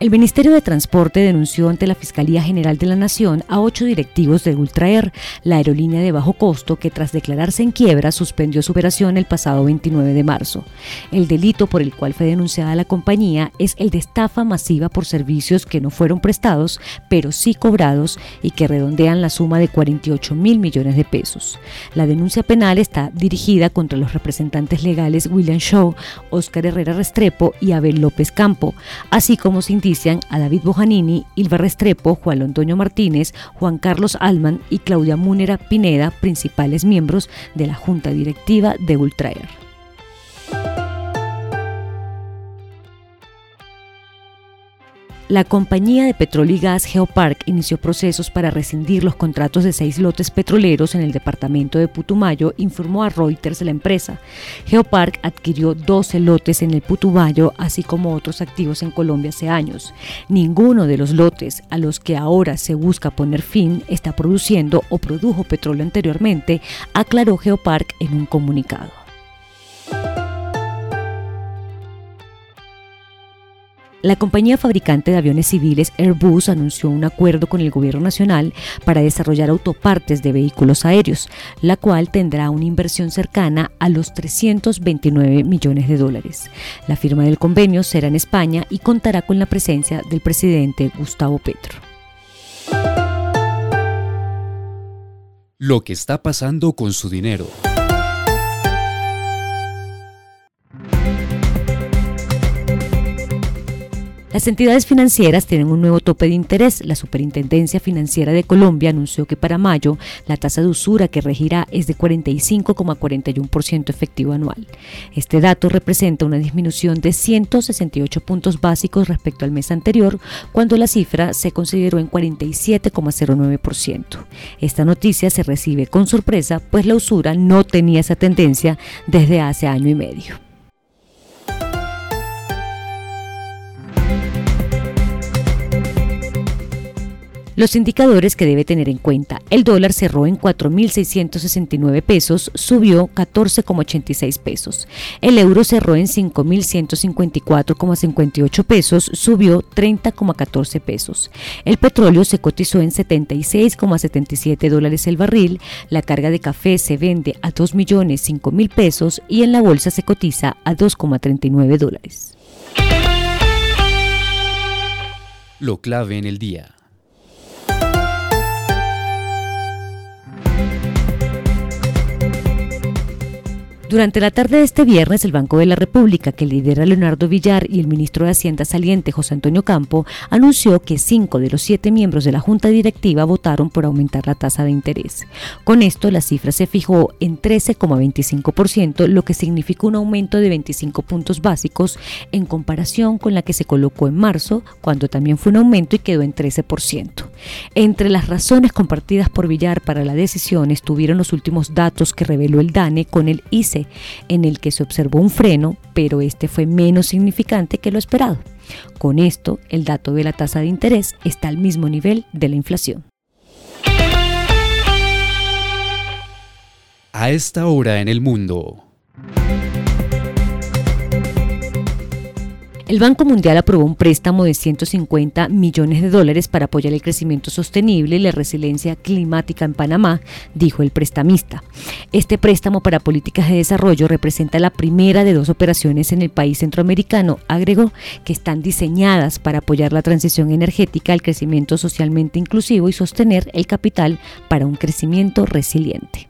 El Ministerio de Transporte denunció ante la Fiscalía General de la Nación a ocho directivos de Ultraer, la aerolínea de bajo costo que tras declararse en quiebra suspendió su operación el pasado 29 de marzo. El delito por el cual fue denunciada la compañía es el de estafa masiva por servicios que no fueron prestados, pero sí cobrados y que redondean la suma de 48 mil millones de pesos. La denuncia penal está dirigida contra los representantes legales William Shaw, Oscar Herrera Restrepo y Abel López Campo, así como se a David Bojanini, Ilva Restrepo, Juan Antonio Martínez, Juan Carlos Alman y Claudia Múnera Pineda, principales miembros de la Junta Directiva de Ultraer. La compañía de petróleo y gas Geopark inició procesos para rescindir los contratos de seis lotes petroleros en el departamento de Putumayo, informó a Reuters la empresa. Geopark adquirió 12 lotes en el Putumayo, así como otros activos en Colombia hace años. Ninguno de los lotes a los que ahora se busca poner fin está produciendo o produjo petróleo anteriormente, aclaró Geopark en un comunicado. La compañía fabricante de aviones civiles Airbus anunció un acuerdo con el gobierno nacional para desarrollar autopartes de vehículos aéreos, la cual tendrá una inversión cercana a los 329 millones de dólares. La firma del convenio será en España y contará con la presencia del presidente Gustavo Petro. Lo que está pasando con su dinero. Las entidades financieras tienen un nuevo tope de interés. La Superintendencia Financiera de Colombia anunció que para mayo la tasa de usura que regirá es de 45,41% efectivo anual. Este dato representa una disminución de 168 puntos básicos respecto al mes anterior, cuando la cifra se consideró en 47,09%. Esta noticia se recibe con sorpresa, pues la usura no tenía esa tendencia desde hace año y medio. Los indicadores que debe tener en cuenta. El dólar cerró en 4.669 pesos, subió 14,86 pesos. El euro cerró en 5.154,58 pesos, subió 30,14 pesos. El petróleo se cotizó en 76,77 dólares el barril. La carga de café se vende a 2 millones 5 mil pesos y en la bolsa se cotiza a 2,39 dólares. Lo clave en el día. Durante la tarde de este viernes, el Banco de la República, que lidera Leonardo Villar y el ministro de Hacienda saliente José Antonio Campo, anunció que cinco de los siete miembros de la Junta Directiva votaron por aumentar la tasa de interés. Con esto, la cifra se fijó en 13,25%, lo que significa un aumento de 25 puntos básicos en comparación con la que se colocó en marzo, cuando también fue un aumento y quedó en 13%. Entre las razones compartidas por Villar para la decisión estuvieron los últimos datos que reveló el DANE con el ICE en el que se observó un freno, pero este fue menos significante que lo esperado. Con esto, el dato de la tasa de interés está al mismo nivel de la inflación. A esta hora en el mundo. El Banco Mundial aprobó un préstamo de 150 millones de dólares para apoyar el crecimiento sostenible y la resiliencia climática en Panamá, dijo el prestamista. Este préstamo para políticas de desarrollo representa la primera de dos operaciones en el país centroamericano, agregó, que están diseñadas para apoyar la transición energética, el crecimiento socialmente inclusivo y sostener el capital para un crecimiento resiliente.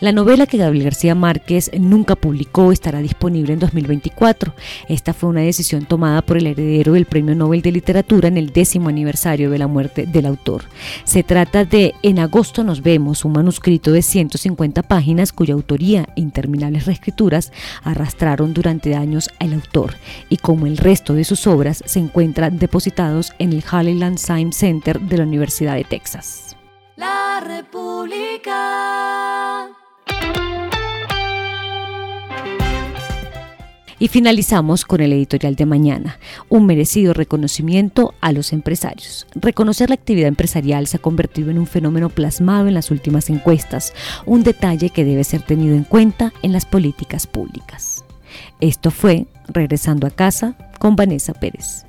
La novela que Gabriel García Márquez nunca publicó estará disponible en 2024. Esta fue una decisión tomada por el heredero del Premio Nobel de Literatura en el décimo aniversario de la muerte del autor. Se trata de En agosto nos vemos, un manuscrito de 150 páginas cuya autoría e interminables reescrituras arrastraron durante años al autor y como el resto de sus obras se encuentran depositados en el Halleland Science Center de la Universidad de Texas. La República. Y finalizamos con el editorial de mañana, un merecido reconocimiento a los empresarios. Reconocer la actividad empresarial se ha convertido en un fenómeno plasmado en las últimas encuestas, un detalle que debe ser tenido en cuenta en las políticas públicas. Esto fue Regresando a casa con Vanessa Pérez.